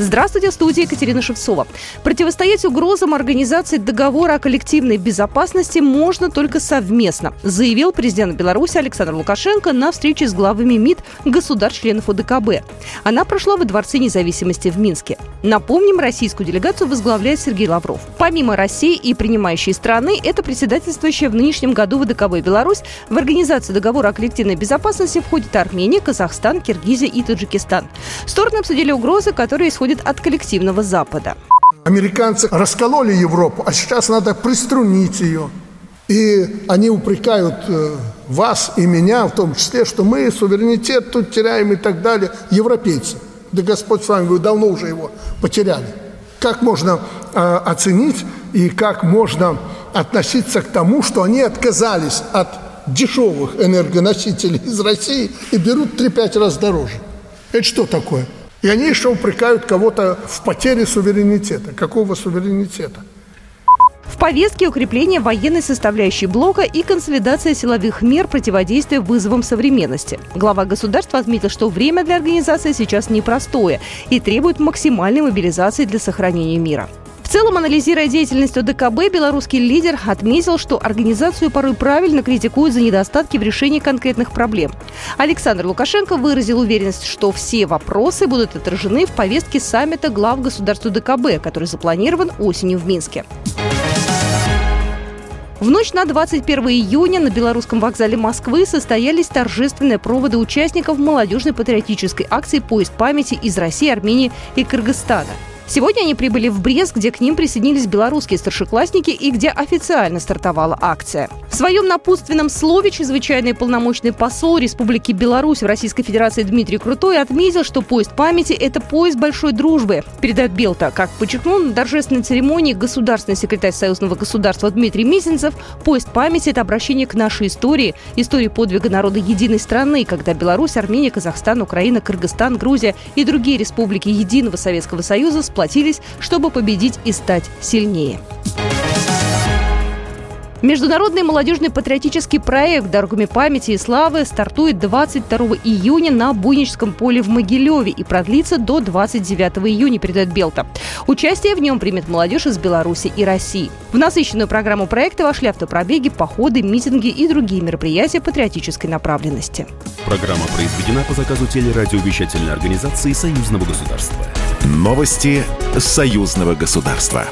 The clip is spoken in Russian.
Здравствуйте, в студии Екатерина Шевцова. Противостоять угрозам организации договора о коллективной безопасности можно только совместно, заявил президент Беларуси Александр Лукашенко на встрече с главами МИД государств-членов ОДКБ. Она прошла во Дворце независимости в Минске. Напомним, российскую делегацию возглавляет Сергей Лавров. Помимо России и принимающей страны, это председательствующая в нынешнем году в ОДКБ Беларусь в организацию договора о коллективной безопасности входит Армения, Казахстан, Киргизия и Таджикистан. Стороны обсудили угрозы, которые исходят исходит от коллективного Запада. Американцы раскололи Европу, а сейчас надо приструнить ее. И они упрекают э, вас и меня в том числе, что мы суверенитет тут теряем и так далее. Европейцы. Да Господь с вами, вы давно уже его потеряли. Как можно э, оценить и как можно относиться к тому, что они отказались от дешевых энергоносителей из России и берут 3-5 раз дороже? Это что такое? И они еще упрекают кого-то в потере суверенитета. Какого суверенитета? В повестке укрепление военной составляющей блока и консолидация силовых мер противодействия вызовам современности. Глава государства отметил, что время для организации сейчас непростое и требует максимальной мобилизации для сохранения мира. Целом, анализируя деятельность ОДКБ, белорусский лидер отметил, что организацию порой правильно критикуют за недостатки в решении конкретных проблем. Александр Лукашенко выразил уверенность, что все вопросы будут отражены в повестке саммита глав государств ОДКБ, который запланирован осенью в Минске. В ночь на 21 июня на Белорусском вокзале Москвы состоялись торжественные проводы участников молодежной патриотической акции «Поезд памяти» из России, Армении и Кыргызстана – Сегодня они прибыли в Брест, где к ним присоединились белорусские старшеклассники и где официально стартовала акция. В своем напутственном слове чрезвычайный полномочный посол Республики Беларусь в Российской Федерации Дмитрий Крутой отметил, что поезд памяти – это поезд большой дружбы, передает Белта. Как подчеркнул на торжественной церемонии государственный секретарь Союзного государства Дмитрий Мизинцев, поезд памяти – это обращение к нашей истории, истории подвига народа единой страны, когда Беларусь, Армения, Казахстан, Украина, Кыргызстан, Грузия и другие республики Единого Советского Союза сплотились, чтобы победить и стать сильнее. Международный молодежный патриотический проект «Дорогами памяти и славы» стартует 22 июня на Буйническом поле в Могилеве и продлится до 29 июня, передает Белта. Участие в нем примет молодежь из Беларуси и России. В насыщенную программу проекта вошли автопробеги, походы, митинги и другие мероприятия патриотической направленности. Программа произведена по заказу телерадиовещательной организации Союзного государства. Новости Союзного государства.